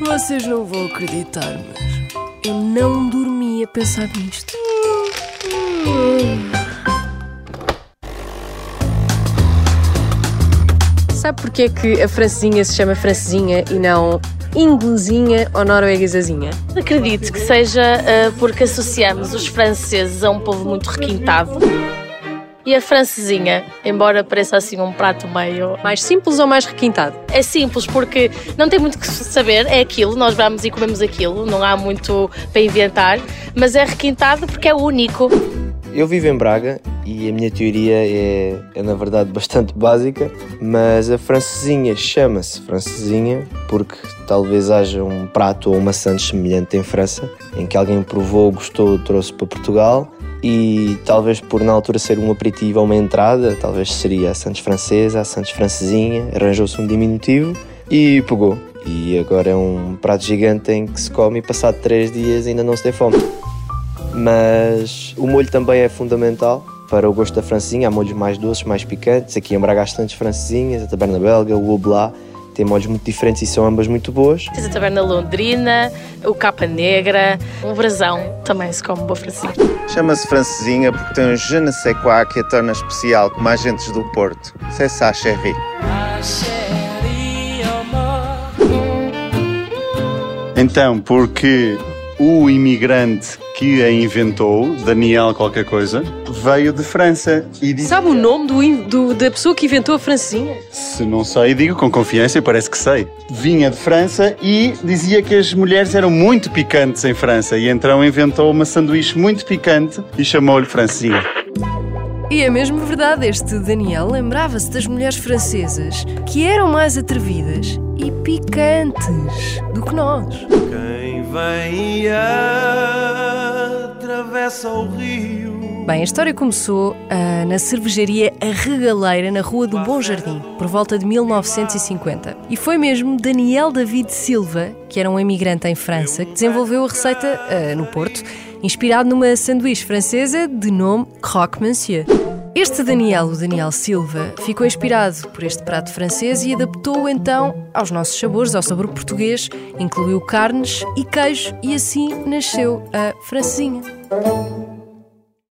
Vocês não vão acreditar, mas eu não dormi a pensar nisto. Sabe porquê é que a francesinha se chama francesinha e não inglesinha ou norueguesazinha? Acredito que seja uh, porque associamos os franceses a um povo muito requintado. E a francesinha, embora pareça assim um prato meio. Mais simples ou mais requintado? É simples porque não tem muito que saber, é aquilo, nós vamos e comemos aquilo, não há muito para inventar, mas é requintado porque é único. Eu vivo em Braga e a minha teoria é, é na verdade bastante básica, mas a francesinha chama-se francesinha porque talvez haja um prato ou uma sandes semelhante em França, em que alguém provou, gostou, trouxe para Portugal e talvez por na altura ser um aperitivo ou uma entrada, talvez seria a Santos Francesa, a Santos Francesinha, arranjou-se um diminutivo e pegou. E agora é um prato gigante em que se come e passado três dias ainda não se tem fome. Mas o molho também é fundamental para o gosto da francesinha. Há molhos mais doces, mais picantes. Aqui em Braga há bastantes francesinhas, a taberna belga, o oblá. Tem molhos muito diferentes e são ambas muito boas. Tens a taberna londrina, o capa negra, o brasão também se come boa francesinha. Chama-se francesinha porque tem um je ne sais quoi que a torna especial, como agentes do Porto. C'est ça, chérie. Então, porque o imigrante que a inventou, Daniel qualquer coisa, veio de França e disse... Sabe o nome do, do- da pessoa que inventou a francesinha? Se não sei, digo com confiança, parece que sei. Vinha de França e dizia que as mulheres eram muito picantes em França e então inventou uma sanduíche muito picante e chamou-lhe francesinha. E é mesmo verdade, este Daniel lembrava-se das mulheres francesas que eram mais atrevidas e picantes do que nós. Quem vem e atravessa o rio. Bem, a história começou ah, na cervejaria A Regaleira, na Rua do Bom Jardim, por volta de 1950. E foi mesmo Daniel David Silva, que era um imigrante em França, que desenvolveu a receita ah, no Porto, inspirado numa sanduíche francesa de nome Croque Monsieur. Este Daniel, o Daniel Silva, ficou inspirado por este prato francês e adaptou-o então aos nossos sabores, ao sabor português, incluiu carnes e queijo e assim nasceu a francesinha.